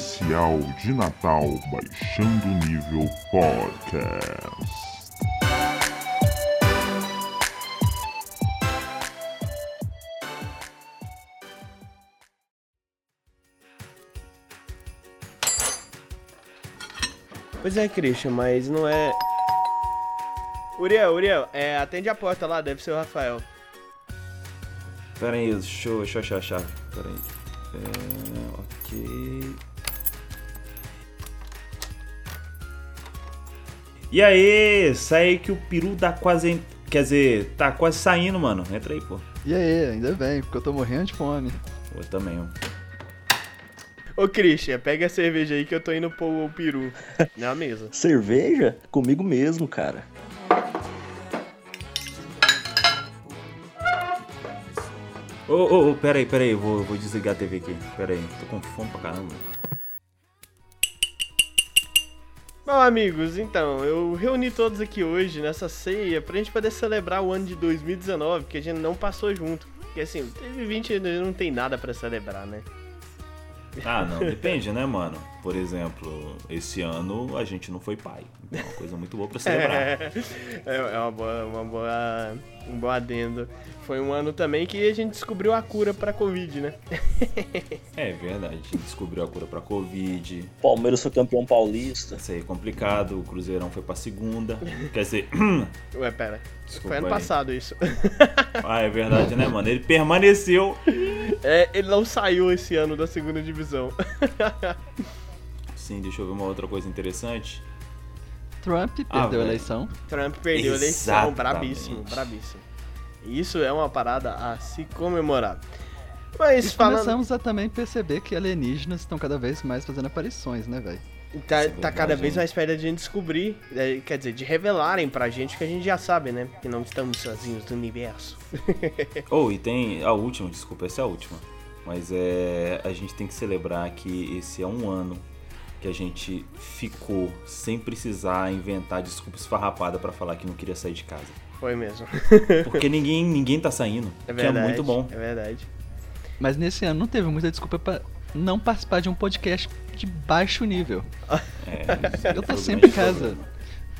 Especial de Natal Baixando o Nível Podcast. Pois é, Christian, mas não é. Uriel, Uriel, é, atende a porta lá, deve ser o Rafael. Pera aí, deixa eu, deixa eu achar a chave. Pera aí. É, ok. E aí, sai que o peru tá quase. Quer dizer, tá quase saindo, mano. Entra aí, pô. E aí, ainda bem, porque eu tô morrendo de fome. Eu também, ó. Ô, Christian, pega a cerveja aí que eu tô indo pôr o peru na mesa. Cerveja? Comigo mesmo, cara. Ô, ô, ô, pera aí, pera aí, vou, vou desligar a TV aqui. Pera aí, tô com fome pra caramba. Bom, amigos, então, eu reuni todos aqui hoje nessa ceia pra gente poder celebrar o ano de 2019, que a gente não passou junto. Porque assim, 2020 não tem nada pra celebrar, né? Ah, não, depende, né, mano? Por exemplo, esse ano a gente não foi pai. Então é uma coisa muito boa pra celebrar. É, é uma boa, uma boa, um bom adendo. Foi um ano também que a gente descobriu a cura pra Covid, né? É verdade, a gente descobriu a cura pra Covid. Palmeiras foi campeão paulista. Isso aí é complicado, o Cruzeirão foi pra segunda. Quer dizer, Ué, pera. Desculpa Foi ano aí. passado isso. ah, é verdade, né, mano? Ele permaneceu. É, ele não saiu esse ano da segunda divisão. Sim, deixa eu ver uma outra coisa interessante. Trump Ah, perdeu a velho. eleição. Trump perdeu a eleição, Exatamente. brabíssimo, brabíssimo. Isso é uma parada a se comemorar. Mas E falando. começamos a também perceber que alienígenas estão cada vez mais fazendo aparições, né, velho? Tá, é tá cada vez mais perto de a gente descobrir, é, quer dizer, de revelarem pra gente que a gente já sabe, né? Que não estamos sozinhos no universo. Oh, e tem a última, desculpa, essa é a última. Mas é. A gente tem que celebrar que esse é um ano que a gente ficou sem precisar inventar desculpa esfarrapada pra falar que não queria sair de casa. Foi mesmo. Porque ninguém, ninguém tá saindo. É que é verdade. muito bom. É verdade. Mas nesse ano não teve muita desculpa pra não participar de um podcast de baixo nível. É, Eu tô sempre em casa.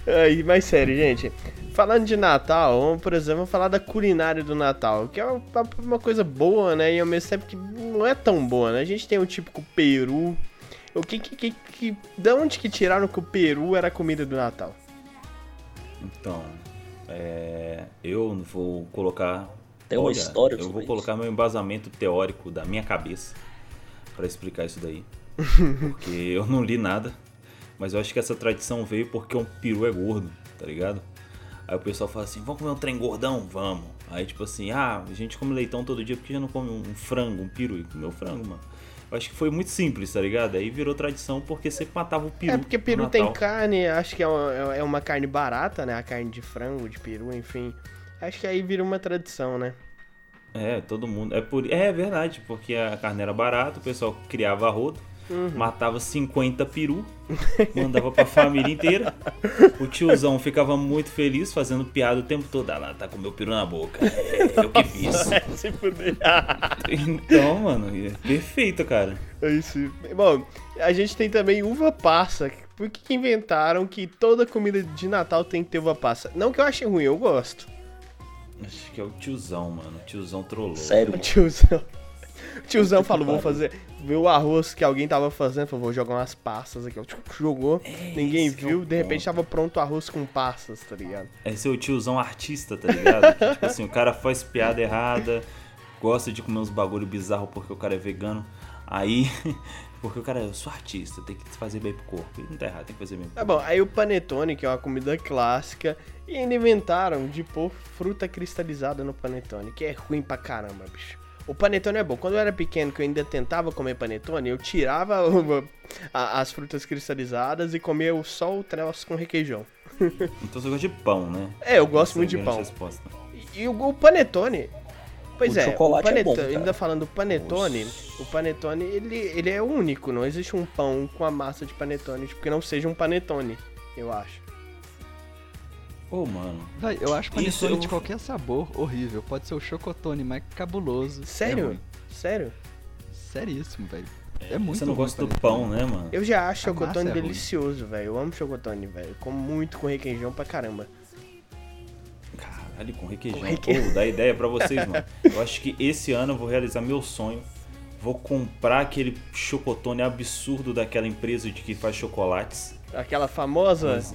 Aí, mas sério, gente. Falando de Natal, vamos, por exemplo, falar da culinária do Natal, que é uma, uma coisa boa, né? E ao mesmo tempo que não é tão boa, né? A gente tem o típico peru. O que que, que, que da onde que tiraram que o peru era a comida do Natal? Então, é, eu vou colocar. Tem uma olha, história Eu vou isso. colocar meu embasamento teórico da minha cabeça pra explicar isso daí. Porque eu não li nada, mas eu acho que essa tradição veio porque um peru é gordo, tá ligado? Aí o pessoal fala assim: vamos comer um trem gordão? Vamos. Aí tipo assim: ah, a gente come leitão todo dia porque já não come um frango, um peru. E comeu frango, mano. Acho que foi muito simples, tá ligado? Aí virou tradição porque sempre matava o peru. é porque peru tem carne, acho que é uma, é uma carne barata, né? A carne de frango, de peru, enfim. Acho que aí vira uma tradição, né? É, todo mundo. É, por... é verdade, porque a carne era barata, o pessoal criava rodo, matava 50 peru, mandava pra família inteira. O tiozão ficava muito feliz, fazendo piada o tempo todo. Ah lá, tá com meu peru na boca. É, eu que fiz. Se fuder. Então, mano, é perfeito, cara. É isso. Bom, a gente tem também uva passa. Por que que inventaram que toda comida de Natal tem que ter uva passa? Não que eu ache ruim, eu gosto. Acho que é o tiozão, mano. O tiozão trollou. Sério, O tiozão. O tiozão falou, vou fazer. Viu o arroz que alguém tava fazendo, falou, vou jogar umas passas aqui. Tipo, Jogou, ninguém esse que é viu, de repente tava pronto o arroz com passas, tá ligado? Esse é o tiozão artista, tá ligado? Que, tipo assim, o cara faz piada errada, gosta de comer uns bagulho bizarro porque o cara é vegano. Aí, porque o cara, eu sou artista, tem que fazer bem pro corpo. Não tá errado, tem que fazer bem pro Tá corpo. bom, aí o panetone, que é uma comida clássica, e ainda inventaram de pôr fruta cristalizada no panetone, que é ruim pra caramba, bicho. O panetone é bom. Quando eu era pequeno, que eu ainda tentava comer panetone, eu tirava o- a- as frutas cristalizadas e comia o- só o troço com requeijão. Então você gosta de pão, né? É, eu gosto Essa muito de é grande pão. resposta. E, e o, o panetone. Pois O é, chocolate o é bom, panetone, cara. ainda falando do panetone, Nossa. o panetone ele, ele é único, não existe um pão com a massa de panetone, tipo, que não seja um panetone, eu acho. Ô, mano. Véi, eu acho panetone Isso eu- de qualquer sabor horrível. Pode ser o chocotone mais cabuloso. É Sério? ruim. Sério? Seríssimo, velho. É muito Você não gosta do pão, né, mano? Eu já acho A chocotone é delicioso, velho. Eu amo chocotone, velho. Eu Como muito com requeijão pra caramba. Caralho, com requeijão. Com. Pô, dá ideia pra vocês, mano. Eu acho que esse ano eu vou realizar meu sonho. Vou comprar aquele chocotone absurdo daquela empresa de que faz chocolates. Aquela famosa Mas-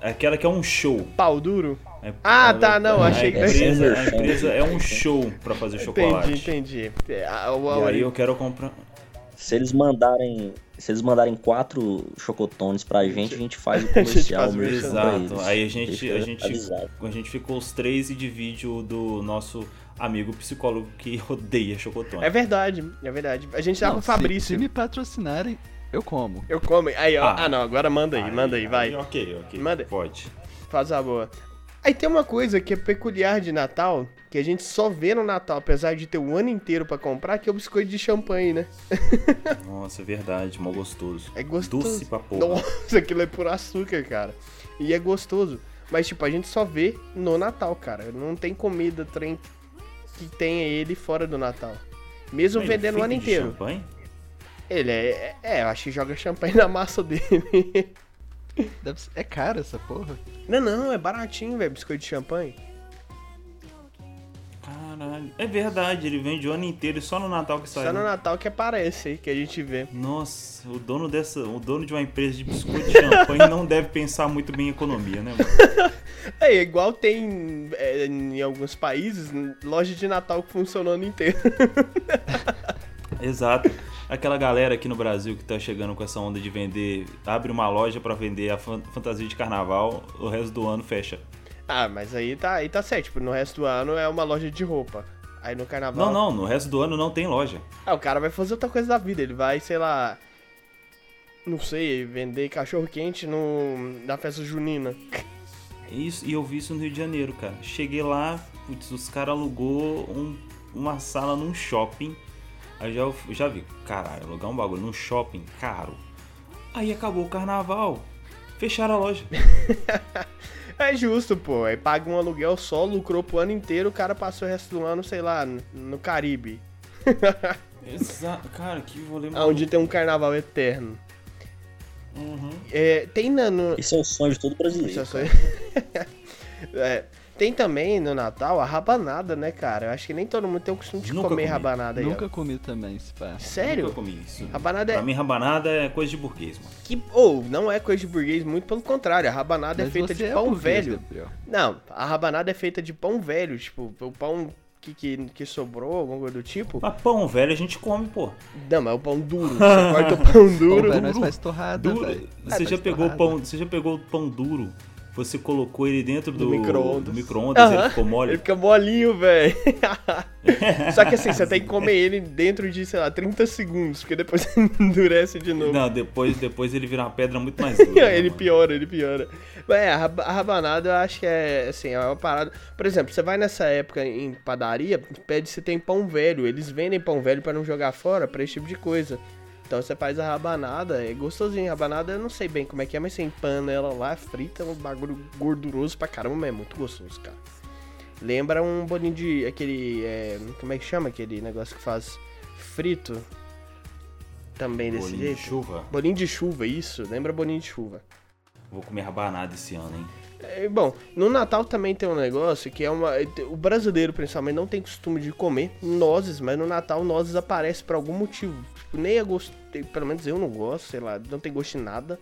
Aquela que é um show. pau duro. É- Ah, ela- tá, não, a achei que- empresa, a empresa é um show pra fazer chocolate. Entendi, entendi. É, a- E aí eu quero comprar. Se eles mandarem. Se eles mandarem quatro chocotones pra gente, a gente faz o comercial faz mesmo. Exato. Aí a gente, a gente, avisado. a gente ficou os três e divide o do nosso amigo psicólogo que odeia chocotone. É verdade, é verdade. A gente tá Não, com o se- Fabrício. Se, me patrocinarem, eu como. Eu como. Aí, ó. Ah. Ah, não, agora manda aí, manda aí, vai. Ok, ok. Manda. Pode. Faz a boa. Aí tem uma coisa que é peculiar de Natal, que a gente só vê no Natal, apesar de ter o ano inteiro pra comprar, que é o biscoito de champanhe, né? Nossa, é verdade, mó gostoso. É gostoso. Doce pra porra. Nossa, aquilo é por açúcar, cara. E é gostoso. Mas, tipo, a gente só vê no Natal, cara. Não tem comida, trem que tenha ele fora do Natal. Mesmo Ele é vendendo o ano inteiro. champanhe? Ele é, é, é, eu acho que joga champanhe na massa dele. Deve ser- É caro essa porra. não, não, é baratinho, velho, biscoito de champanhe. Caralho. É verdade, ele vende o ano inteiro e só no Natal que sai. Só no né? Natal que aparece aí, que a gente vê. Nossa, o dono dessa, o dono de uma empresa de biscoito de champanhe não deve pensar muito bem em economia, né, mano? É, igual tem é, em alguns países, loja de Natal que funciona o ano inteiro. Exato. Aquela galera aqui no Brasil que tá chegando com essa onda de vender, abre uma loja pra vender a fan- fantasia de carnaval, o resto do ano fecha. ah, mas aí tá, aí tá certo. Tipo, no resto do ano é uma loja de roupa. Aí no carnaval. Não, não, no resto do ano não tem loja. Ah, o cara vai fazer outra coisa da vida. Ele vai, sei lá. Não sei, vender cachorro quente no, na festa junina. Isso, e eu vi isso no Rio de Janeiro, cara. Cheguei lá, putz, os caras alugou um- uma sala num shopping. Aí já, já vi, caralho, alugar um bagulho num shopping, caro. Aí acabou o carnaval, fecharam a loja. É justo, pô. Aí paga um aluguel só, lucrou pro ano inteiro, o cara passou o resto do ano, sei lá, no- Caribe. Exato, cara, que vôlei Onde tem um carnaval eterno. Uhum. É, tem na, no, Esse é o sonho de todo brasileiro. Isso é só- É, tem também no Natal a rabanada, né, cara? Eu acho que nem todo mundo tem o costume de Nunca comer comi. rabanada aí. ó. Nunca comi também, se pá. Sério? Nunca comi isso. Rabanada é. Pra mim, rabanada é coisa de burguês, mano. Que, ou, não é coisa de burguês, muito pelo contrário. A rabanada é Mas feita você de é pão burguês, velho. Gabriel. Não, a rabanada é feita de pão velho, tipo, o pão que, que, que sobrou, alguma coisa do tipo. Mas pão velho a gente come, pô. Não, mas é o pão duro. Você corta o pão duro. Pô, velho, nós faz torrada, Duro. Você Ah, já faz pegou o torrada. pão, você já pegou o pão duro? Você colocou ele dentro do, Do micro-ondas. do micro-ondas, ele ficou mole. Ele fica molinho, velho. Só que assim, você tem que comer ele dentro de, sei lá, 30 segundos, porque depois endurece de novo. Não, depois, depois ele vira uma pedra muito mais dura. né, ele mano? piora, ele piora. Mas é, a rab- a rabanada eu acho que é, assim, é uma parada... Por exemplo, você vai nessa época em padaria, pede se tem pão velho. Eles vendem pão velho pra não jogar fora, pra esse tipo de coisa. Então você faz a rabanada, é gostosinho. A rabanada eu não sei bem como é que é, mas você empana ela lá, frita, um bagulho gorduroso pra caramba, mas é muito gostoso, cara. Lembra um bolinho de... aquele... é, como é que chama aquele negócio que faz frito? Também desse Bolinho de jeito. chuva. Bolinho de chuva, isso. Lembra bolinho de chuva. Vou comer rabanada esse ano, hein? É, bom, no Natal também tem um negócio que é uma. O brasileiro, principalmente, não tem costume de comer nozes, mas no Natal nozes aparece por algum motivo. Tipo, nem é gosto. Pelo menos eu não gosto, sei lá, não tem gosto de nada.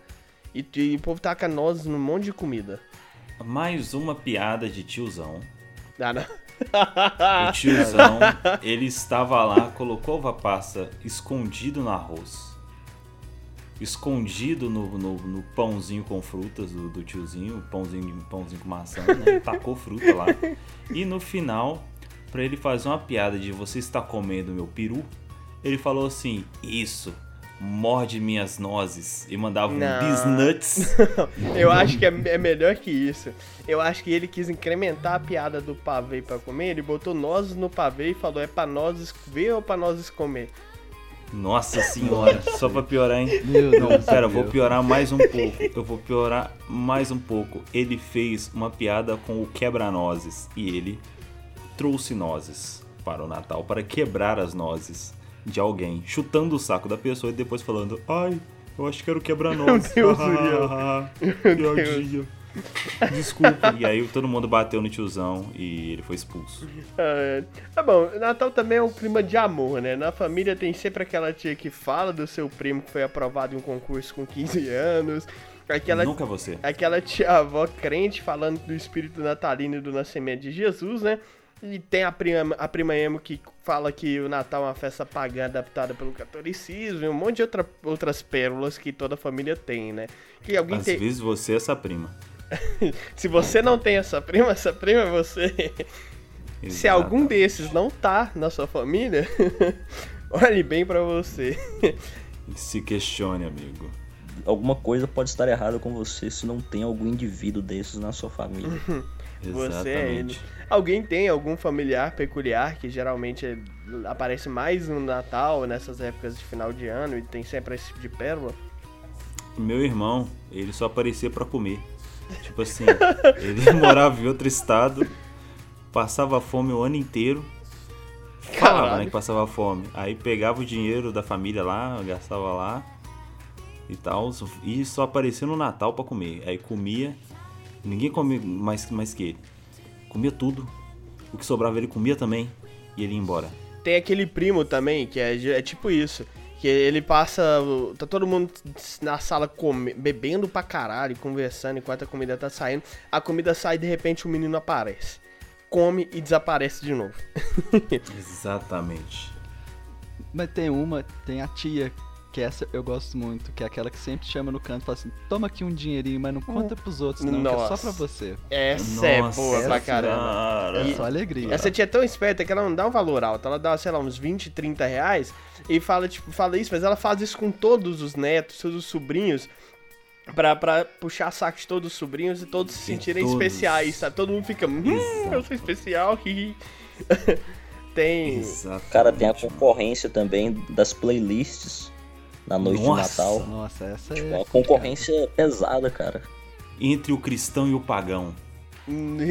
E, e o povo taca nozes num monte de comida. Mais uma piada de tiozão. Ah, não. O tiozão, ele estava lá, colocou uva passa escondido no arroz. Escondido no, no, no pãozinho com frutas do, do tiozinho, pãozinho, pãozinho com maçã, né? Tacou fruta lá. E no final, pra ele fazer uma piada de você está comendo meu peru, ele falou assim: Isso, morde minhas nozes. E mandava um Não. bis nuts. Eu acho que é, é melhor que isso. Eu acho que ele quis incrementar a piada do pavê pra comer. Ele botou nozes no pavê e falou: é pra nozes ver ou pra nozes comer? Nossa senhora, só pra piorar, hein? Meu Não, Deus. pera, eu vou piorar mais um pouco. Eu vou piorar mais um pouco. Ele fez uma piada com o quebra-nozes e ele trouxe nozes para o Natal, para quebrar as nozes. de alguém, chutando o saco da pessoa e depois falando, ai, eu acho que era o quebra-nós. Deus, Piadinha. Desculpa. E aí todo mundo bateu no tiozão e ele foi expulso. Ah, tá bom, Natal também é um clima de amor, né? Na família tem sempre aquela tia que fala do seu primo que foi aprovado em um concurso com 15 anos. Aquela, Nunca você. aquela tia avó crente falando do espírito natalino e do nascimento de Jesus, né? E tem a prima, a prima emo que fala que o Natal é uma festa pagã adaptada pelo catolicismo e um monte de outra, outras pérolas que toda família tem, né? Que alguém Às vezes você é essa prima. Se você não tem essa prima, essa prima é você. Se algum desses não tá na sua família, olhe bem pra você. Se questione, amigo. Alguma coisa pode estar errada com você se não tem algum indivíduo desses na sua família. Você é ele. Exatamente. Alguém tem algum familiar peculiar que geralmente é- aparece mais no Natal, nessas épocas de final de ano, e tem sempre esse tipo de pérola? Meu irmão, ele só aparecia pra comer. Tipo assim, ele morava em outro estado, passava fome o ano inteiro. Falava, né, Caralho. que passava fome. Aí pegava o dinheiro da família lá, gastava lá e tal, e só aparecia no Natal pra comer. Aí comia, ninguém comia mais, mais que ele. Comia tudo. O que sobrava ele comia também e ele ia embora. Tem aquele primo também, que é, é tipo isso. Que ele passa. o- Tá todo mundo na sala come, bebendo pra caralho, conversando enquanto a comida tá saindo. A comida sai e de repente o menino aparece. Come e desaparece de novo. Exatamente. Mas tem uma, tem a tia, que essa eu gosto muito, que é aquela que sempre chama no canto e fala assim, toma aqui um dinheirinho, mas não conta pros outros não, que é só Nossa. pra você. Essa é Nossa boa pra caramba. É só alegria. Essa tia é tão esperta que ela não dá um valor alto. Ela dá, sei lá, uns 20, 30 reais e fala, tipo, fala isso, mas ela faz isso com todos os netos, todos os sobrinhos. Pra, pra puxar saco de todos os sobrinhos e todos se sentirem todos. especiais, sabe? Todo mundo fica, hum, eu sou especial, hihi. Tem. Exatamente. Cara, tem a concorrência também das playlists na noite Nossa. de Natal. Nossa, essa Tipo, é... uma concorrência pesada, cara. Entre o cristão e o pagão.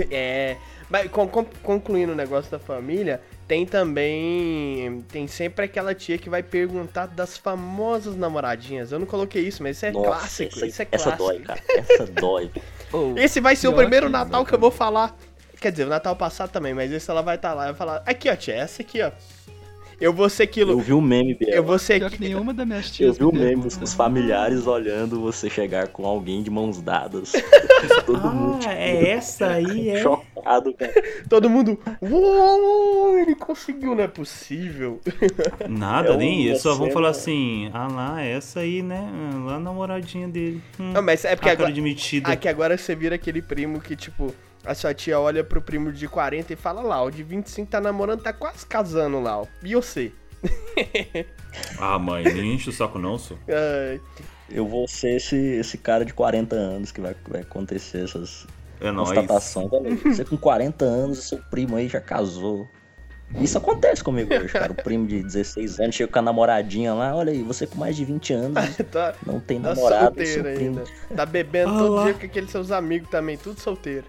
É. Mas con- con- concluindo o negócio da família, tem também. Tem sempre aquela tia que vai perguntar das famosas namoradinhas. Eu não coloquei isso, mas isso é Nossa, clássico. essa, isso é essa clássico. dói, cara. Essa dói. Oh, Esse vai ser o primeiro que- Natal que eu vou falar. Quer dizer, o Natal passado também, mas esse ela vai estar lá. Vai falar, aqui ó, tia, essa aqui ó. Eu vou ser Eu aquilo. vi o meme, Eu Biel. vou ser Pior que nenhuma das minhas Eu tias vi o me meme dos familiares olhando você chegar com alguém de mãos dadas. Todo mundo tipo, essa aí, chocado, cara. Todo mundo. Uou, ele conseguiu, não é possível. Nada, É nem isso. Só vão falar assim, ah lá, essa aí, né? Lá a namoradinha dele. Hum, Não, mas é porque agora. metida. Aqui agora você vira aquele primo que, tipo, a sua tia olha pro primo de 40 e fala lá, o de 25 tá namorando, tá quase casando lá, ó. E você? Ah, mãe, nem enche o saco não, só. Ai, Eu vou ser esse, esse cara de 40 anos que vai, vai acontecer essas É constatações. Você com 40 anos, seu primo aí já casou. Isso acontece comigo hoje, cara. O primo de 16 anos chega com a namoradinha lá. Olha aí, você com mais de 20 anos tá, não tem tá namorado. Seu solteiro primo ainda. Tá bebendo Ah todo lá. dia com aqueles seus amigos também, tudo solteiro.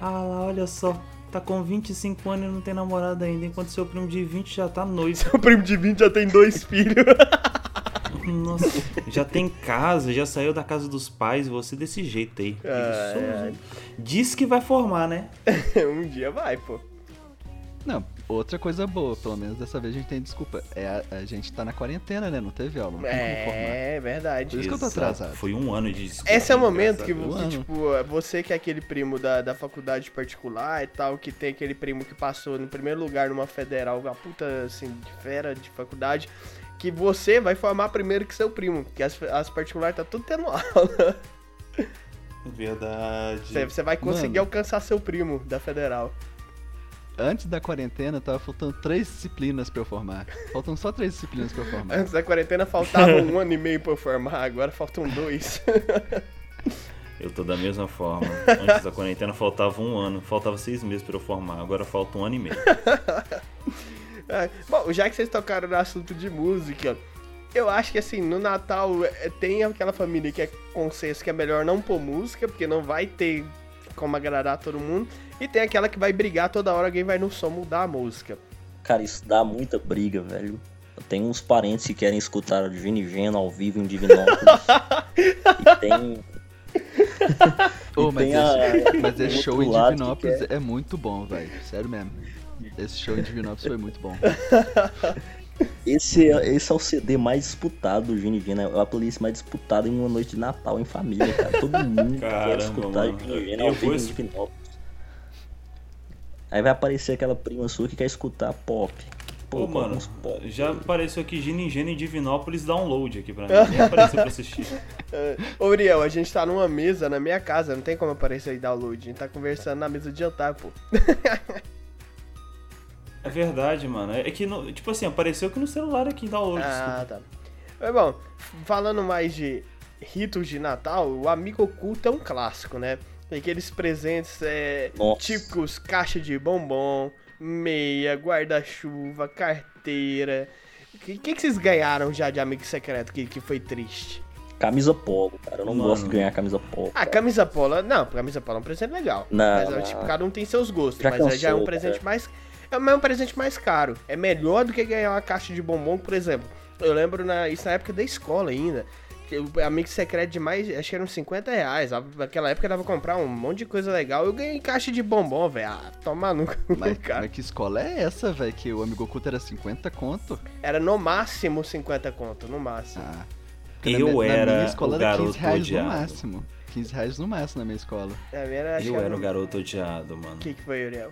Ah lá, olha só. Tá com 25 anos e não tem namorado ainda, enquanto seu primo de 20 já tá noivo. O primo de 20 já tem dois filhos. Nossa, já tem casa, já saiu da casa dos pais, você desse jeito aí. Ai, Isso diz que vai formar, né? um dia vai, pô. Não, outra coisa boa, pelo menos dessa vez a gente tem desculpa. É a, a gente tá na quarentena, né? Não teve aula, não formar. É, verdade. Por isso que eu tô Exato. atrasado. Foi um ano de desculpa, Esse é o momento que, ano. tipo, você que é aquele primo da, da faculdade particular e tal, que tem aquele primo que passou no primeiro lugar numa federal, uma puta, assim, de fera de faculdade, que você vai formar primeiro que seu primo, que as, as particulares tá tudo tendo aula. Verdade. Você, você vai conseguir Mano. alcançar seu primo da federal. Antes da quarentena, tava faltando três disciplinas pra eu formar. Faltam só três disciplinas pra eu formar. Antes da quarentena faltava um ano e meio pra eu formar, agora faltam dois. Eu tô da mesma forma. Antes da quarentena faltava um ano, faltava seis meses pra eu formar, agora falta um ano e meio. É, bom, já que vocês tocaram no assunto de música, eu acho que assim, no Natal é, tem aquela família que é consenso que é melhor não pôr música, porque não vai ter como agradar todo mundo, e tem aquela que vai brigar toda hora, alguém vai no som mudar a música. Cara, isso dá muita briga, velho. Eu tenho uns parentes que querem escutar o Gino Geno ao vivo em Divinópolis. e tem. Ô, e mas, tem esse, a- mas esse o show em Divinópolis é muito bom, velho. Sério mesmo. Esse show em Divinópolis foi muito bom. Esse, é- esse é o CD mais disputado do Gino Geno. É a playlist mais disputada em uma noite de Natal em família, cara. Todo mundo Caramba, quer escutar mano. Geno Eu ao vou vivo em. Aí vai aparecer aquela prima sua que quer escutar pop. Pô, coloca mano, pop. já apareceu aqui Gino e Geno em Divinópolis download aqui pra mim. Nem apareceu pra assistir. É, Ô, Uriel, a gente tá numa mesa na minha casa, não tem como aparecer aí download. A gente tá conversando na mesa de jantar, pô. É verdade, mano. É que, no- tipo assim, apareceu aqui no celular aqui em download. Ah, desculpa. tá. Mas bom, falando mais de ritos de Natal, o amigo oculto é um clássico, né? Tem aqueles presentes é, típicos, caixa de bombom, meia, guarda-chuva, carteira. O que, que, que vocês ganharam já de amigo secreto que, que foi triste? Camisa polo, cara. Eu não Mano. gosto de ganhar camisa polo. Ah, cara. camisa pola. Não, camisa pola é um presente legal. Não, mas é, não. tipo, cada um tem seus gostos. Já mas é- já é um cansou, presente cara. mais. É mas é um presente mais caro. É melhor do que ganhar uma caixa de bombom, por exemplo. Eu lembro na, isso na época da escola ainda. que O amigo secreto de mais. Acho que eram 50 reais. Naquela época dava pra comprar um monte de coisa legal. Eu ganhei caixa de bombom, velho. Ah, toma cu, Mas, cara. mas que escola é essa, velho? Que o amigo oculto era 50 conto? Era no máximo 50 conto, no máximo. Ah. Porque Eu na era na minha escola o era 15 garoto reais odiado. no máximo. 15 reais no máximo na minha escola. É, minha era, Eu era o garoto odiado, mano. O que, que foi, Uriel?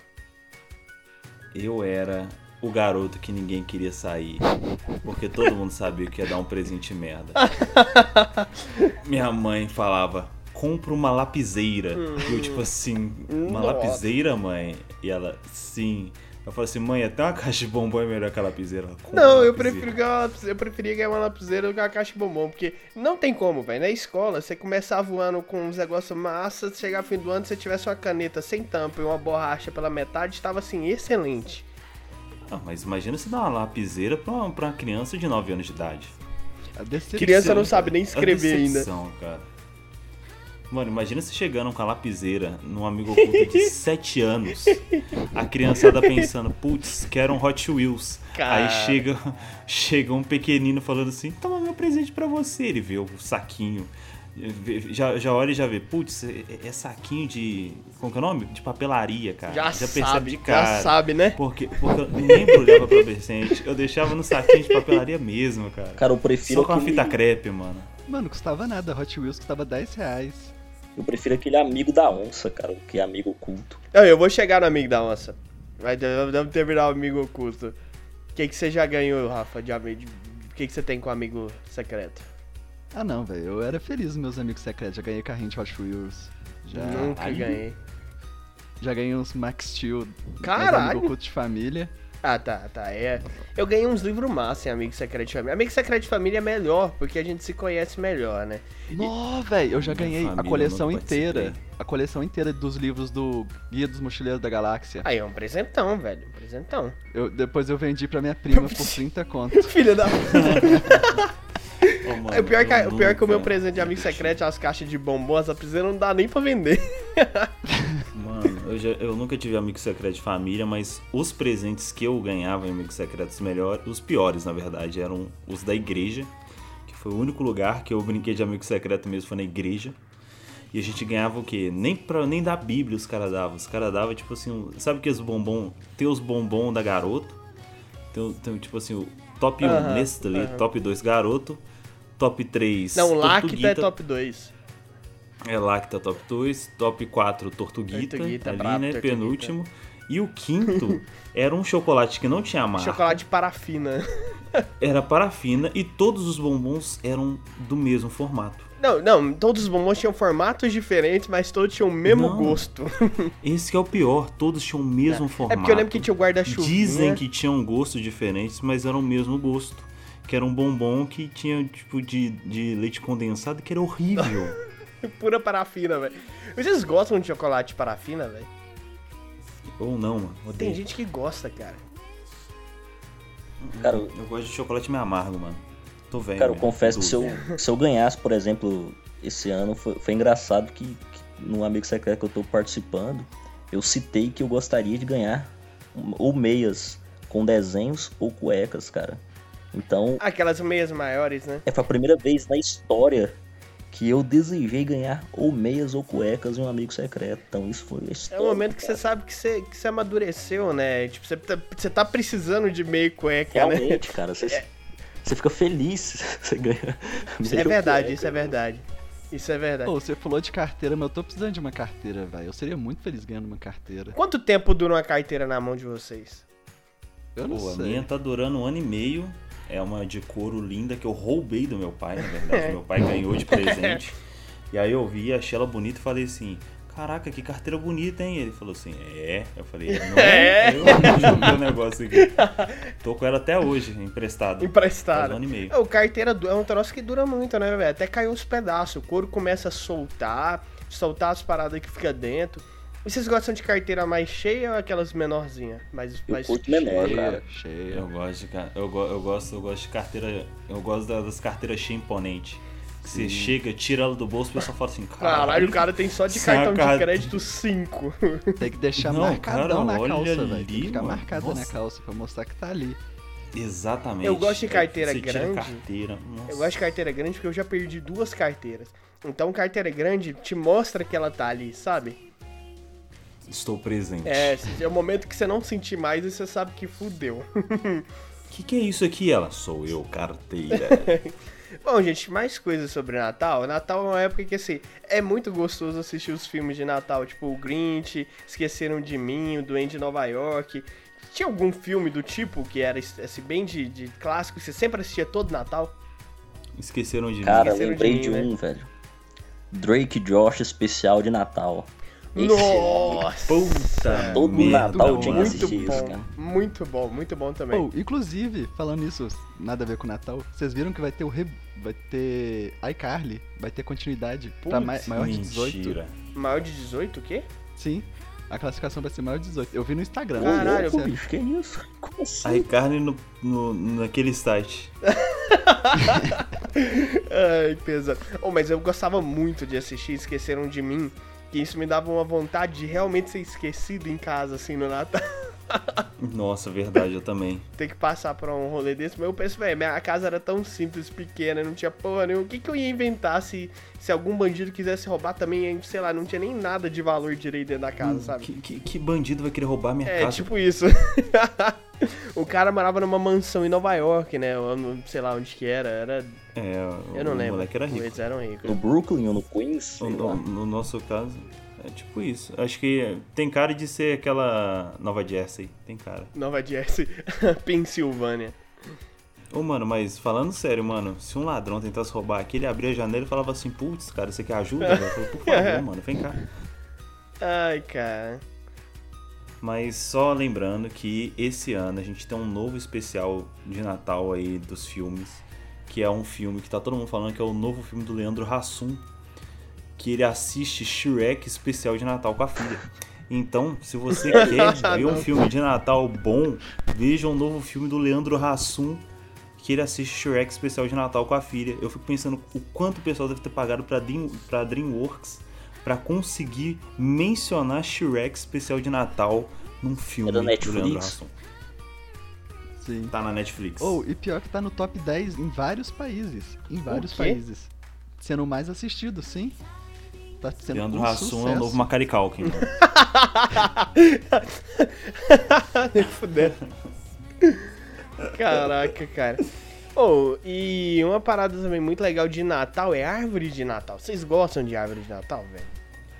Eu era o garoto que ninguém queria sair. Porque todo mundo sabia que ia dar um presente merda. Minha mãe falava, compra uma lapiseira. E eu, tipo assim, uma Nossa. lapiseira, mãe? E ela, sim. Eu falei assim, mãe, até uma caixa de bombom é melhor que a lapiseira. Ela, "Compra Não, eu lapiseira." prefiro ganhar uma eu preferia ganhar uma lapiseira do que uma caixa de bombom, porque não tem como, velho. Na escola, você começar voando com uns negócios massa, chegar no fim do ano, se você tivesse uma caneta sem tampa e uma borracha pela metade, estava assim, excelente. Ah, mas imagina se dar uma lapiseira pra uma, pra uma criança de 9 anos de idade. A decepção. Criança não sabe nem A escrever ainda. cara. Mano, imagina você chegando com a lapiseira num amigo oculto de 7 anos. A criançada pensando, putz, quero um Hot Wheels. Cara. Aí chega, chega um pequenino falando assim, toma meu presente pra você. Ele vê o saquinho. Já, já olha e já vê, putz, é, é saquinho de. Como que é o nome? De papelaria, cara. Já, percebe sabe, de cara. já sabe, né? Porque, porque eu nem embrulhava pra presente. Eu deixava no saquinho de papelaria mesmo, cara. Cara, eu prefiro Só com a fita crepe, mano. Mano, custava nada. Hot Wheels custava 10 reais. Eu prefiro aquele amigo da onça, cara, que é amigo oculto. Eu, eu vou chegar no amigo da onça. Vai, vamos terminar o amigo oculto. O que, que você já ganhou, Rafa, de amigo? O que, que você tem com amigo secreto? Ah não, velho. Eu era feliz nos meus amigos secretos. Já ganhei carrinho de Hot Wheels. Já, Nunca Caralho. ganhei. já ganhei uns Max Steel. Caralho! Amigo oculto de família. Ah, tá, tá. É. Eu ganhei uns livros massa em Amigo Secreto de Família. Amigo Secreto de Família é melhor, porque a gente se conhece melhor, né? Nó, velho. Eu já Minha ganhei a coleção não inteira. A coleção inteira dos livros do Guia dos Mochileiros da Galáxia. Aí é um presentão, velho. Um presentão. Eu, depois eu vendi pra minha prima por 30 conto. Filha da. Ô, mano, É, o pior, que, o pior que o meu presente de amigo secreto, as caixas de bombom, as lapiseiras, não dá nem pra vender. Eu, já- eu nunca tive amigo secreto de família, mas os presentes que eu ganhava em amigos secretos melhores, os piores na verdade, eram os da igreja, que foi o único lugar que eu brinquei de amigo secreto mesmo, foi na igreja. E a gente ganhava o quê? Nem, pra, nem da Bíblia os caras davam. Os caras davam, tipo assim, um- sabe que os bombom. Tem os bombom da garoto. Tem, tem tipo assim, o top 1 Aham, nesse ali, aham. top 2 garoto. Top 3. Não, Lacta é top 2. É Lacta top 2, top 4 Tortuguita, Tortuguita, ali, né? Tortuguita. Penúltimo. E o quinto era um chocolate que não tinha marca. Chocolate parafina. Era parafina e todos os bombons eram do mesmo formato. Não, não, todos os bombons tinham formatos diferentes, mas todos tinham o mesmo Não. gosto. Esse que é o pior, todos tinham o mesmo É formato. porque eu lembro que tinha o guarda-chuva. Dizem que tinham gostos diferentes, mas eram o mesmo gosto. Que era um bombom que tinha tipo de, de leite condensado que era horrível. Pura parafina, velho. Vocês gostam de chocolate parafina, velho? Ou não, mano. Tem Odeio. gente que gosta, cara. Cara, Eu gosto de chocolate meio amargo, mano. Tô velho. Cara, eu mesmo, confesso que se eu, se eu ganhasse, por exemplo, esse ano, foi, foi engraçado que, que no Amigo Secreto que eu tô participando, eu citei que eu gostaria de ganhar ou meias com desenhos ou cuecas, cara. Então, Aquelas meias maiores, né? é foi a primeira vez na história que eu desejei ganhar ou meias ou cuecas de um amigo secreto. Então isso foi É histórico, o momento que você cara. sabe que você, que você amadureceu, né? Tipo, você tá, você tá precisando de meio cueca, né? Realmente, cara, você, você fica feliz, você ganha. Isso meia é verdade, cueca. isso é verdade. Isso é verdade. Pô, você falou de carteira, mas eu tô precisando de uma carteira, velho. Eu seria muito feliz ganhando uma carteira. Quanto tempo dura uma carteira na mão de vocês? Eu não Pô, a sei. minha tá durando um ano e meio. É uma de couro linda que eu roubei do meu pai, na verdade. meu pai ganhou de presente. E aí eu vi, achei ela bonita e falei assim: Caraca, que carteira bonita, hein? Ele falou assim: É. Eu falei: Não É. é? Eu joguei o negócio aqui. Tô com ela até hoje, emprestada. Faz Emprestado. um ano e meio. É, O carteira é um troço que dura muito, né, velho? Até caiu os pedaços. O couro começa a soltar, soltar as paradas que fica dentro. E vocês gostam de carteira mais cheia ou aquelas menorzinhas? Mais, Eu mais curto menor, cheia? cara. Cheia. Eu gosto de, eu, go- eu gosto, eu gosto de carteira. Eu gosto da- das carteiras cheias imponentes. Que Você chega, tira ela do bolso, o pessoal fala assim, Caralho, o cara tem só de cartão de crédito 5. Tem que deixar Não, marcadão cara, na calça, velho. Tem que ficar mano. marcada na Nossa. calça pra mostrar que tá ali. Exatamente. Eu gosto de carteira Você grande. carteira. Nossa. Eu gosto de carteira grande porque eu já perdi duas carteiras. Então, carteira grande te mostra que ela tá ali, sabe? Estou presente. É, é o momento que você não sentir mais e você sabe que fudeu. O que, que é isso aqui? Ela, sou eu, carteira. Bom, gente, mais coisas sobre Natal. Natal é uma época que, assim, é muito gostoso assistir os filmes de Natal, tipo o Grinch, Esqueceram de Mim, o Duende de Nova York. Tinha algum filme do tipo que era assim, bem de, de clássico, que você sempre assistia todo Natal? Esqueceram de Cara, Esqueceram lembrei de de, mim, um, velho. Drake Josh especial de Natal. Nossa! Puta Todo merda, Natal tinha que Muito assistir isso, bom, cara. muito bom, muito bom também. Pô, inclusive, falando isso, nada a ver com Natal, vocês viram que vai ter o re... vai ter iCarly, vai ter continuidade pra ma- Putz, maior de 18. Mentira. Maior de 18, o quê? Sim, a classificação vai ser maior de 18. Eu vi no Instagram. Caralho, Ô, louco, sério. bicho, que isso? Como assim? Aí carne no, no, naquele site. Ai, pesado. Oh, mas eu gostava muito de assistir Esqueceram de Mim, que isso me dava uma vontade de realmente ser esquecido em casa, assim, no Natal. Nossa, verdade, eu também. Ter que passar por um rolê desse. Mas eu penso, velho, minha casa era tão simples, pequena, não tinha porra nenhuma. O que, que eu ia inventar se, se algum bandido quisesse roubar também, sei lá, não tinha nem nada de valor direito dentro da casa, sabe? Que, que, que bandido vai querer roubar minha É, casa? tipo isso. o cara morava numa mansão em Nova York, né? Eu não sei lá onde que era. Era. É, Eu não o lembro. moleque era rico. Eles eram ricos. No Brooklyn ou no Queens? No, no- no nosso caso, é tipo isso. Acho que tem cara de ser aquela Nova Jersey. Tem cara. Nova Jersey, Pensilvânia. Ô, mano, mas falando sério, mano, se um ladrão tentasse roubar aqui, ele abria a janela e falava assim, putz, cara, você quer ajuda? velho?" Eu falei, por favor, mano, vem cá. Ai, cara. Mas só lembrando que esse ano a gente tem um novo especial de Natal aí dos filmes, que é um filme que tá todo mundo falando que é o novo filme do Leandro Hassum, que ele assiste Shrek especial de Natal com a filha. Então, se você quer ver um filme de Natal bom, veja um novo filme do Leandro Hassum, que ele assiste Shrek especial de Natal com a filha. Eu fico pensando o quanto o pessoal deve ter pagado pra, Dream, pra DreamWorks pra conseguir mencionar Shrek especial de Natal num filme É da do Netflix? Leandro Hassum. Sim. Tá na Netflix. Ou, e pior que tá no top 10 em vários países. Em vários países. Sendo o mais assistido, sim. Tá sendo Leandro um Hassum é o novo Macari Culkin. mano. Nem fudendo. Caraca, cara. Oh, e uma parada também muito legal de Natal é árvore de Natal. Vocês gostam de árvore de Natal, velho?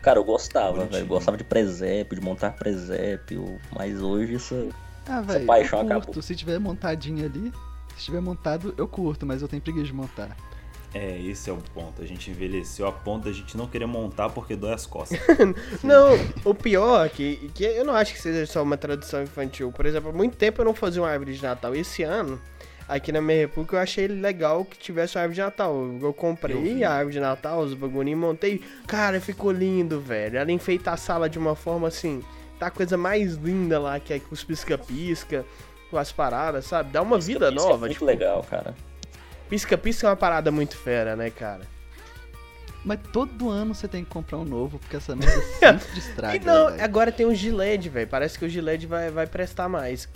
Cara, eu gostava, velho. Eu gostava de presépio, de montar presépio. Mas hoje isso. Ah, velho, paixão eu curto. acabou. Se tiver montadinho ali, se tiver montado, eu curto, mas eu tenho preguiça de montar. É, esse é o ponto. A gente envelheceu a ponto da gente não querer montar porque dói as costas. Não, o pior é que, que eu não acho que seja só uma tradição infantil. Por exemplo, há muito tempo eu não fazia uma árvore de Natal. Esse ano, aqui na minha república, eu achei legal que tivesse uma árvore de Natal. Eu, eu comprei Eu a árvore de Natal, os bagulhinhos, montei. Cara, ficou lindo, velho. Ela enfeita a sala de uma forma assim. Tá a coisa mais linda lá, que é com os pisca-pisca, com as paradas, sabe? Dá uma vida isso nova. É muito tipo, legal, cara. Pisca-pisca é uma parada muito fera, né, cara? Mas todo ano você tem que comprar um novo, porque essa merda sempre estraga. E não, velho. agora tem o Gillette, velho. Parece que o Gillette vai, vai prestar mais.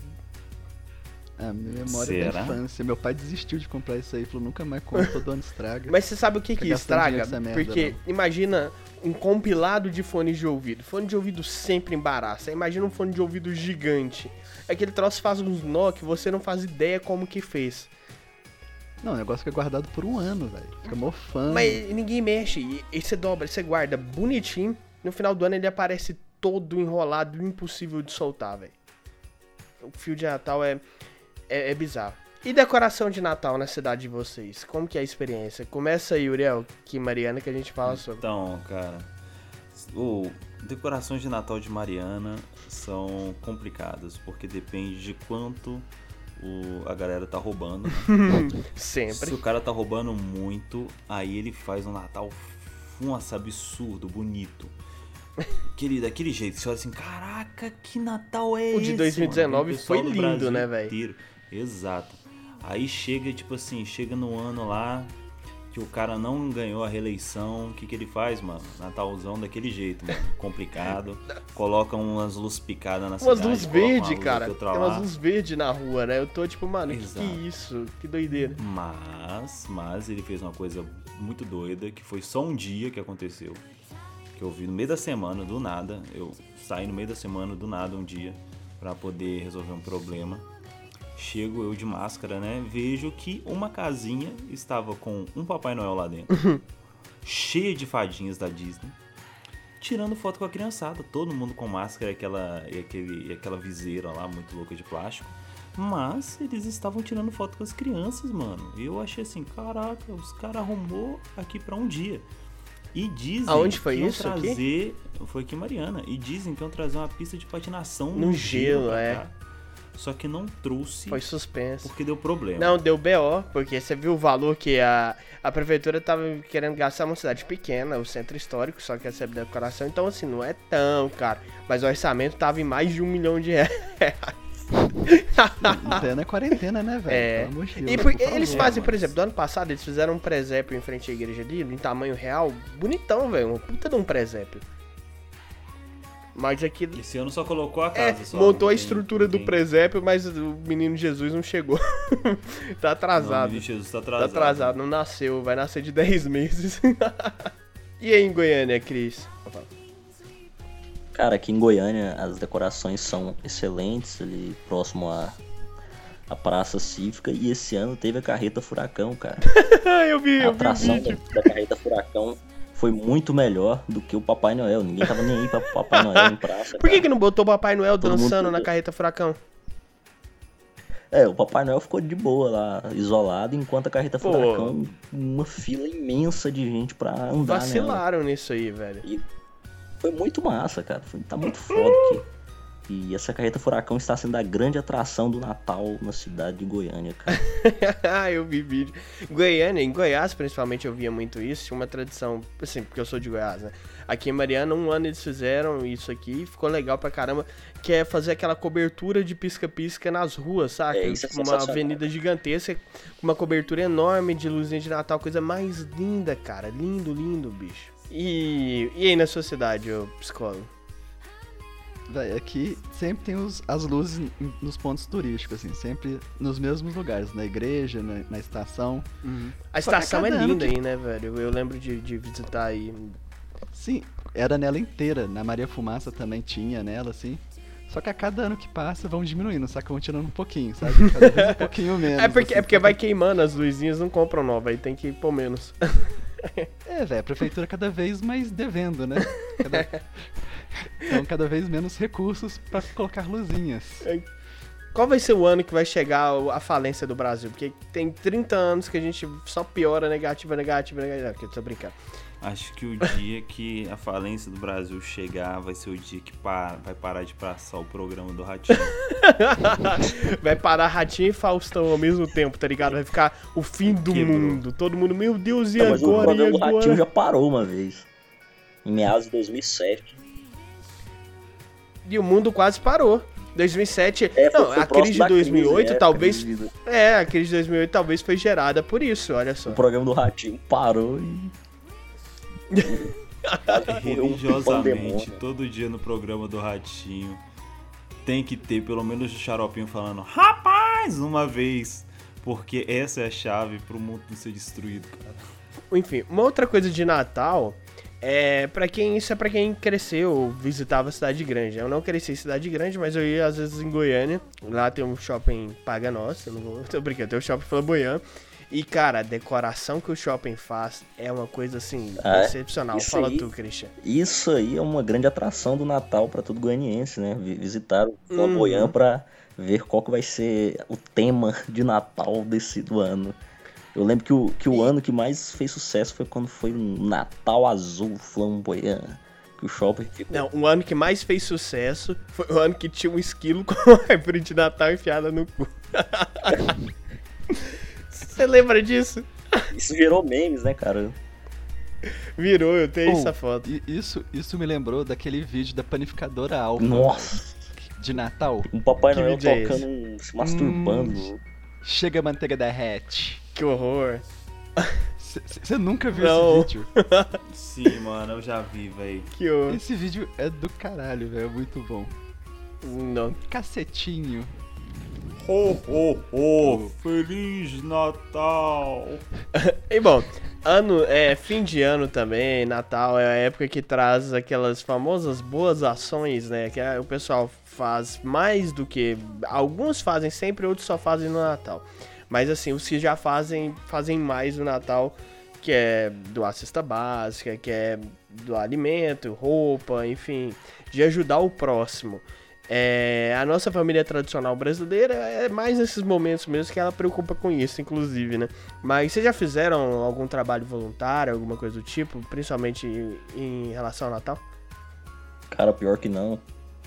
A minha memória Será? da infância. Meu pai desistiu de comprar isso aí, falou, nunca mais compro, todo ano estraga. Mas você sabe o que Tá que estraga? merda, Porque não. imagina um compilado de fones de ouvido. Fone de ouvido sempre embaraça. Imagina um fone de ouvido gigante. Aquele troço faz uns nó que você não faz ideia como que fez. Não, o negócio fica guardado por um ano, velho. Fica mofando. Mas ninguém mexe. E, e você dobra, você guarda bonitinho. No final do ano ele aparece todo enrolado, impossível de soltar, velho. O fio de Natal é, é, é bizarro. E decoração de Natal na cidade de vocês? Como que é a experiência? Começa aí, Uriel, que Mariana, que a gente fala sobre. Então, cara, o decorações de Natal de Mariana são complicadas, porque depende de quanto o, a galera tá roubando. né? Se Sempre. o cara tá roubando muito, aí ele faz um Natal, nossa, absurdo, bonito. Aquele, daquele jeito, você olha assim, caraca, que Natal é O esse? de mano?" 2019 E o pessoal foi do lindo, né, velho? Exato. Aí chega, tipo assim, chega no ano lá, que o cara não ganhou a reeleição, o que que ele faz, mano? Natalzão daquele jeito, mano. Complicado. Coloca umas luzes picadas na Umas cidade. luzes coloca uma verdes, luz cara. Tem umas luzes verdes na rua, né? Eu tô tipo, mano, que, que isso? Que doideira. Mas, mas ele fez uma coisa muito doida, que foi só um dia que aconteceu. Que eu vi no meio da semana, do nada. Eu saí no meio da semana, do nada, um dia, pra poder resolver um problema. Chego eu de máscara, né? Vejo que uma casinha estava com um Papai Noel lá dentro. cheia de fadinhas da Disney. Tirando foto com a criançada, todo mundo com máscara e aquela, e aquele, e aquela viseira lá muito louca de plástico. Mas eles estavam tirando foto com as crianças, mano. E eu achei assim, caraca, os caras arrumou aqui pra um dia. E dizem Aonde foi que isso aqui? trazer. Foi aqui em Mariana. E dizem que iam trazer uma pista de patinação No gelo, pra é. cá. Só que não trouxe Foi suspenso. porque deu problema. Não, deu BO, porque você viu o valor que a, a prefeitura tava querendo gastar uma cidade pequena, o centro histórico, só que recebe decoração, então assim, não é tão caro. Mas o orçamento tava em mais de um milhão de reais. Plena quarentena, né, velho? É. Pelo amor de Deus, E por- por favor. eles fazem, por mas- exemplo, do ano passado eles fizeram um presépio em frente à igreja ali, em tamanho real, bonitão, velho, uma puta de um presépio. Mas aquilo. Esse ano só colocou a É, casa. só, montou não a tem- estrutura não do tem- presépio, mas o menino Jesus não chegou. tá Não, atrasado. menino Jesus tá Tá atrasado. atrasado, não nasceu, vai nascer de 10 meses. e aí em Goiânia, Cris? Cara, aqui em Goiânia as decorações são excelentes, ali próximo à, à Praça Cívica. E esse ano teve a Carreta Furacão, cara. eu vi, A eu vi o atração da Carreta Furacão foi muito melhor do que o Papai Noel. Ninguém tava nem aí pra Papai Noel em praça. Por que, cara. que não botou o Papai Noel Todo dançando na carreta furacão? É, o Papai Noel ficou de boa lá, isolado, enquanto a Carreta Pô. Furacão, uma fila imensa de gente pra andar nela. Vacilaram nisso aí, velho. Foi muito massa, cara. Foi, tá muito foda aqui. E essa carreta furacão está sendo a grande atração do Natal na cidade de Goiânia, cara. Ah, eu vi vídeo. Goiânia, em Goiás principalmente eu via muito isso. Tinha uma tradição, assim, porque eu sou de Goiás, né? Aqui em Mariana, um ano eles fizeram isso aqui, ficou legal pra caramba. Que é fazer aquela cobertura de pisca-pisca nas ruas, saca? É, isso é Tipo, uma avenida gigantesca, com uma cobertura enorme de luzinha de Natal, coisa mais linda, cara. Lindo, lindo, bicho. E, e aí na sua cidade, ô psicólogo? Véi, aqui sempre tem os- as luzes nos pontos turísticos, assim, sempre nos mesmos lugares, na igreja, na, na estação. A Só que a estação é linda que- aí, né, velho? Eu lembro de, de visitar aí. Sim, era nela inteira. Na Maria Fumaça também tinha nela, assim. Só que a cada ano que passa vão diminuindo, só que vão tirando um pouquinho, sabe? Cada vez um pouquinho menos. É porque, é assim, porque só vai queimando as luzinhas, não compram nova, aí tem que pôr menos. É, velho, a prefeitura cada vez mais devendo, né? Cada... Então, cada vez menos recursos pra colocar luzinhas. Qual vai ser o ano que vai chegar a falência do Brasil? Porque tem 30 anos que a gente só piora negativa, negativa, negativa. Que eu tô brincando. Acho que o dia que a falência do Brasil chegar vai ser o dia que pa- vai parar de passar o programa do Ratinho. vai parar Ratinho e Faustão ao mesmo tempo, tá ligado? Vai ficar o fim do Quebrou. mundo. Todo mundo, meu Deus, e Não, mas o agora? Programa do Ratinho agora? já parou uma vez. Em meados de 2007. E o mundo quase parou. 2007. É, não, a crise de da 2008 crise, é, talvez. crise É, a crise de 2008 talvez foi gerada por isso, olha só. O programa do Ratinho parou e. Um Religiosamente, todo dia no programa do Ratinho tem que ter pelo menos o xaropinho falando Rapaz! uma vez. Porque essa é a chave pro mundo não ser destruído, cara. Enfim, uma outra coisa de Natal é para quem isso é para quem cresceu, visitava cidade grande. Eu não cresci em cidade grande, mas eu ia às vezes em Goiânia. Lá tem um shopping paga nossa, eu não vou, tô brincando, tem um shopping Flamboyant. E cara, a decoração que o shopping faz é uma coisa assim Ah, é? excepcional. Fala aí. tu, Christian. Isso aí é uma grande atração do Natal pra todo goianiense, né? Vi- Visitar o Uhum. Flamboyant pra ver qual que vai ser o tema de Natal desse do ano. Eu lembro que o, que o ano que mais fez sucesso foi quando foi um Natal Azul Flamboyant. Que o shopping ficou. Não, o ano que mais fez sucesso foi o ano que tinha um esquilo com a árvore de Natal enfiada no cu. Você lembra disso? Isso gerou memes, né, cara? Virou, eu tenho Oh, essa foto. Isso, isso me lembrou daquele vídeo da panificadora Alfa Nossa, de Natal. um Papai Que Noel é tocando, se masturbando. Chega a manteiga derrete. Que horror. Você nunca viu Não. esse vídeo? Sim, mano, eu já vi, velho. Que horror. Esse vídeo é do caralho, velho. É muito bom. Não. Cacetinho. Ho, ho, ho! Feliz Natal! E bom, ano, é, fim de ano também, Natal é a época que traz aquelas famosas boas ações, né? Que é- o pessoal faz mais do que. Alguns fazem sempre, outros só fazem no Natal. Mas assim, os que já fazem, fazem mais no Natal, que é doar cesta básica, que é doar alimento, roupa, enfim, de ajudar o próximo. É, a nossa família tradicional brasileira é mais nesses momentos mesmo que ela preocupa com isso, inclusive, né? Mas vocês já fizeram algum trabalho voluntário, alguma coisa do tipo, principalmente em, relação ao Natal? Cara, pior que não.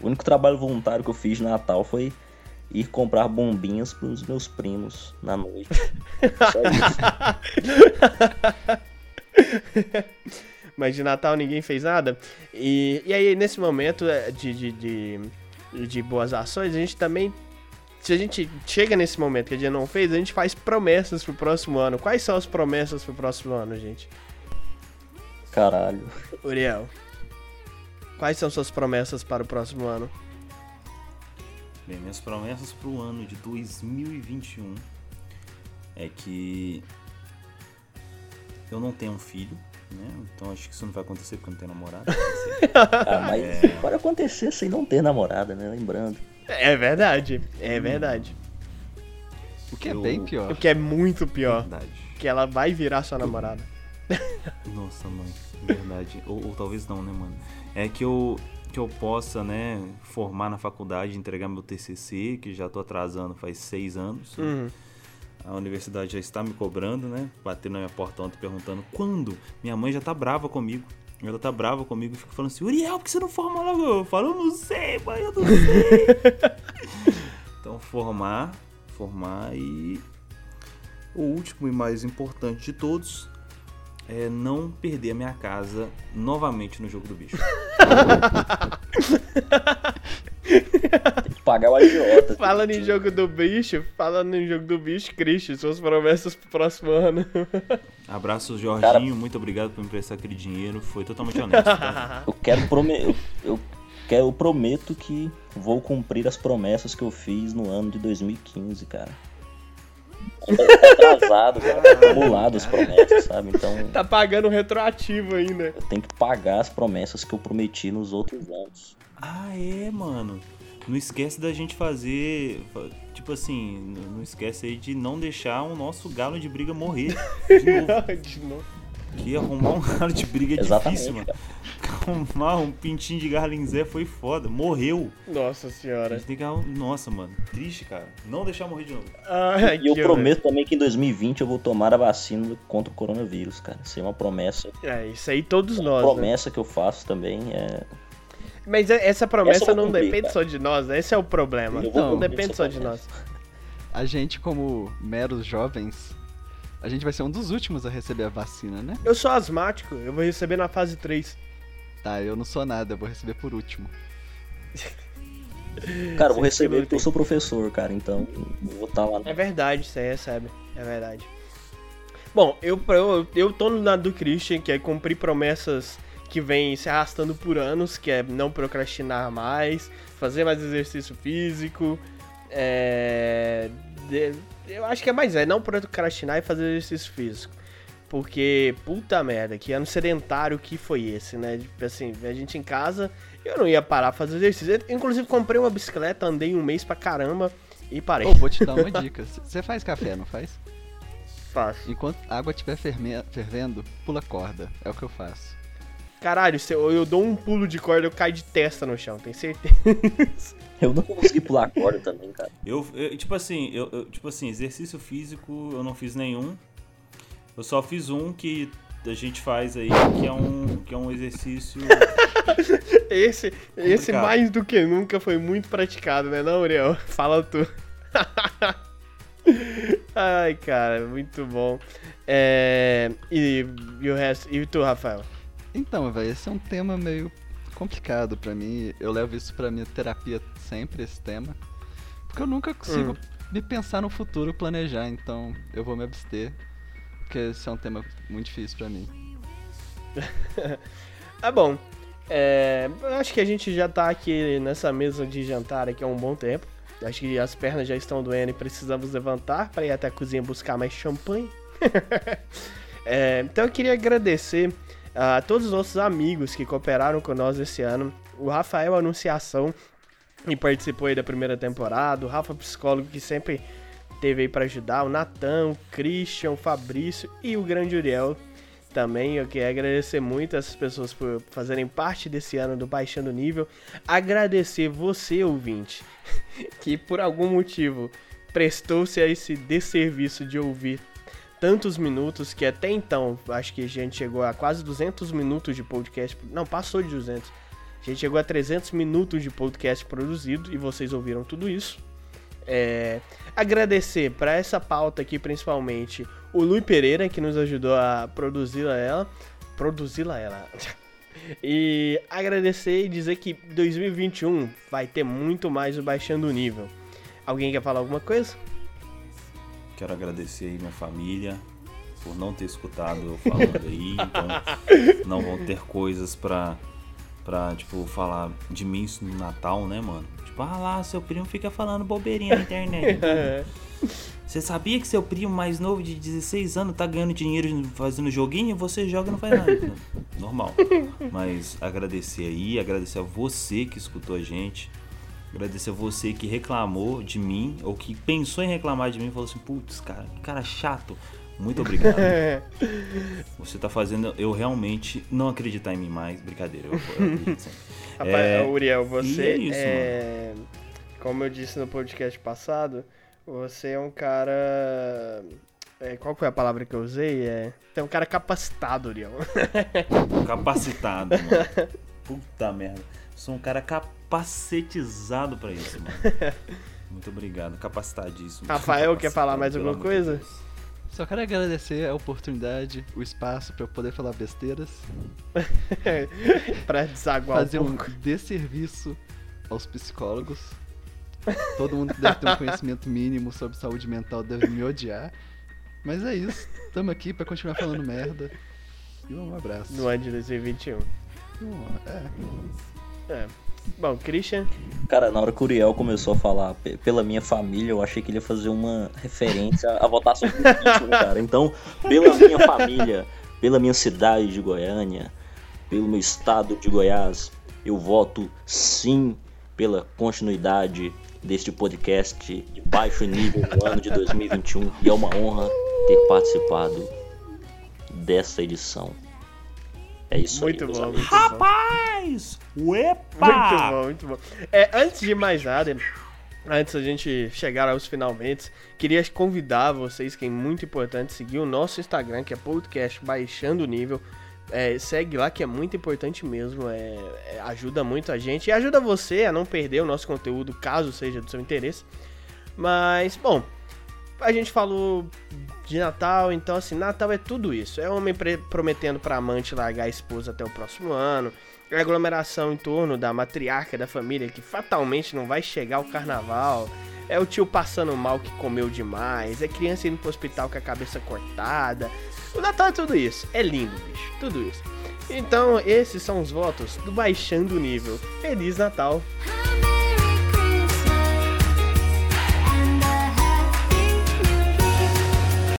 O único trabalho voluntário que eu fiz de Natal foi ir comprar bombinhas pros meus primos na noite. Só isso. Mas de Natal ninguém fez nada. E, e aí, nesse momento é, de, de, de, de boas ações, a gente também. Se a gente chega nesse momento que a gente não fez, a gente faz promessas pro próximo ano. Quais são as promessas pro próximo ano, gente? Caralho. Uriel. Quais são suas promessas para o próximo ano? Bem, minhas promessas pro ano de 2021 é que eu não tenho um filho, né? Então acho que isso não vai acontecer porque eu não tenho namorado. Ah, mas É. pode acontecer sem não ter namorada, né? Lembrando. É verdade, é verdade. O que é Eu- bem O pior. que é muito pior, Verdade. que ela vai virar sua namorada. Nossa, mãe, verdade. ou, ou talvez não, né, mano? É que eu que eu possa, né, formar na faculdade, entregar meu TCC, que já tô atrasando faz seis anos. né? A universidade já está me cobrando, né? Batendo na minha porta ontem perguntando quando. Minha mãe já tá brava comigo. Ela tá brava comigo e fica falando assim: Uriel, por que você não forma logo? Eu falo, eu não sei, mãe, eu não sei. então, formar, formar e. O último e mais importante de todos é não perder a minha casa novamente no jogo do bicho. Pagar o agiota. Falando em jogo do bicho, falando em jogo do bicho, Christian, suas promessas pro próximo ano. Abraço, Jorginho. Muito obrigado por me emprestar aquele dinheiro. Foi totalmente honesto. Tá? Eu quero prometer. Eu, eu, quero, eu prometo que vou cumprir as promessas que eu fiz no ano de 2015, cara. Tá atrasado, cara. Tá acumulado as promessas, sabe? Então tá pagando retroativo ainda. eu tenho que pagar as promessas que eu prometi nos outros anos. Ah, é, mano. Não esquece da gente fazer. fa- Tipo assim, não esquece aí de não deixar o nosso galo de briga morrer. De novo. Que arrumar um galo de briga é Exatamente, difícil, mano. Arrumar um pintinho de garlinzé foi foda. Morreu. Nossa A senhora. gente tem que arrum- Nossa, mano. Triste, cara. Não deixar morrer de novo. Ai, E eu horror. prometo também que em 2020 eu vou tomar a vacina contra o coronavírus, cara. Isso é uma promessa. É, isso aí todos nós, né? promessa que eu faço também é. Mas é- essa promessa Essa não cumprir, depende cara. só de nós, né? Esse é o problema. Não, depende só de nós. A gente, como meros jovens, a gente vai ser um dos últimos a receber a vacina, né? Eu sou asmático, eu vou receber na fase 3. Tá, eu não sou nada, eu vou receber por último. Cara, eu vou receber porque eu sou professor, cara. Então eu vou estar lá. É verdade, você recebe. É verdade. Bom, eu, eu, eu tô no lado do Christian, que é cumprir promessas que vem se arrastando por anos, que é não procrastinar mais, fazer mais exercício físico, é, de- eu acho que é mais é não procrastinar e fazer exercício físico. Porque, puta merda, que ano sedentário que foi esse, né? Tipo assim, a gente em casa, eu não ia parar fazer exercício. Eu, inclusive, comprei uma bicicleta, andei um mês pra caramba e parei. Ô, vou te dar uma dica. Você faz café, não faz? Fácil. Enquanto a água estiver fervendo, pula corda. É o que eu faço. Caralho, se eu, eu dou um pulo de corda, eu caio de testa no chão, tem certeza. Eu não consegui pular a corda também, cara. Eu, eu- tipo assim, eu, eu- tipo assim, exercício físico eu não fiz nenhum. Eu só fiz um que a gente faz aí, que é um, que é um exercício. Esse, esse mais do que nunca foi muito praticado, né, não, Uriel? Fala tu. Ai, cara, muito bom. É, e, e o resto? E tu, Rafael? Então, velho, esse é um tema meio complicado pra mim. Eu levo isso pra minha terapia sempre, esse tema. Porque eu nunca consigo me pensar no futuro, planejar, então eu vou me abster. Porque esse é um tema muito difícil pra mim. Ah, bom. É, acho que a gente já tá aqui nessa mesa de jantar aqui há um bom tempo. Acho que as pernas já estão doendo e precisamos levantar para ir até a cozinha buscar mais champanhe. É, então eu queria agradecer a todos os nossos amigos que cooperaram com nós esse ano. O Rafael Anunciação, que participou aí da primeira temporada. O Rafa Psicólogo, que sempre teve aí para ajudar. O Natan, o Christian, o Fabrício e o grande Uriel também. Eu queria agradecer muito essas pessoas por fazerem parte desse ano do Baixando Nível. Agradecer você, ouvinte, que por algum motivo prestou-se a esse desserviço de ouvir tantos minutos que até então, acho que a gente chegou a quase 200 minutos de podcast. Não, passou de 200. A gente chegou a 300 minutos de podcast produzido e vocês ouviram tudo isso. É, agradecer para essa pauta aqui, principalmente, o Lui Pereira, que nos ajudou a produzi-la ela. Produzi-la ela. E agradecer e dizer que 2021 vai ter muito mais o Baixando o Nível. Alguém quer falar alguma coisa? Quero agradecer aí minha família por não ter escutado eu falando aí. Então não vão ter coisas pra, pra tipo, falar de mim isso no Natal, né, mano? Tipo, ah lá, seu primo fica falando bobeirinha na internet. Você sabia que seu primo mais novo de 16 anos tá ganhando dinheiro fazendo joguinho? Você joga e não faz nada. Normal. Mas agradecer aí, agradecer a você que escutou a gente. Agradecer a você que reclamou de mim, ou que pensou em reclamar de mim e falou assim, putz, cara, que cara chato. Muito obrigado. Você tá fazendo eu realmente não acreditar em mim mais. Brincadeira, eu, eu acredito sempre. Rapaz, É, Uriel, você é isso, é, Como eu disse no podcast passado, você é um cara. é, qual foi a palavra que eu usei? É, você é um cara capacitado, Uriel. Capacitado, mano. Puta merda. Sou um cara capacetizado pra isso, mano. Muito obrigado, capacitadíssimo. Rafael, quer falar mais alguma coisa? Deus. Só quero agradecer a oportunidade, o espaço pra eu poder falar besteiras, pra desaguar fazer um um desserviço aos psicólogos. Todo mundo que deve ter um conhecimento mínimo sobre saúde mental deve me odiar. Mas é isso. Tamo aqui pra continuar falando merda. E um abraço. No ano de 2021. Um- é. É. Bom, Christian. Cara, na hora que o Uriel começou a falar pe- pela minha família, eu achei que ele ia fazer uma referência à votação do impeachment, cara. Então, pela minha família, pela minha cidade de Goiânia, pelo meu estado de Goiás, eu voto sim pela continuidade deste podcast de baixo nível no ano de 2021. E é uma honra ter participado dessa edição. É isso Muito aí, bom, muito bom. Rapaz! Uepa! Muito bom, muito bom. É, antes de mais nada, antes da gente chegar aos finalmente, queria convidar vocês, que é muito importante, seguir o nosso Instagram, que é podcast Baixando o Nível. É, segue lá que é muito importante mesmo, é, é, ajuda muito a gente e ajuda você a não perder o nosso conteúdo, caso seja do seu interesse. Mas, bom, a gente falou de Natal, então assim, Natal é tudo isso. É homem prometendo pra amante largar a esposa até o próximo ano. É aglomeração em torno da matriarca da família que fatalmente não vai chegar ao carnaval. É o tio passando mal que comeu demais. É criança indo pro hospital com a cabeça cortada. O Natal é tudo isso. É lindo, bicho. Tudo isso. Então, esses são os votos do Baixando Nível. Feliz Natal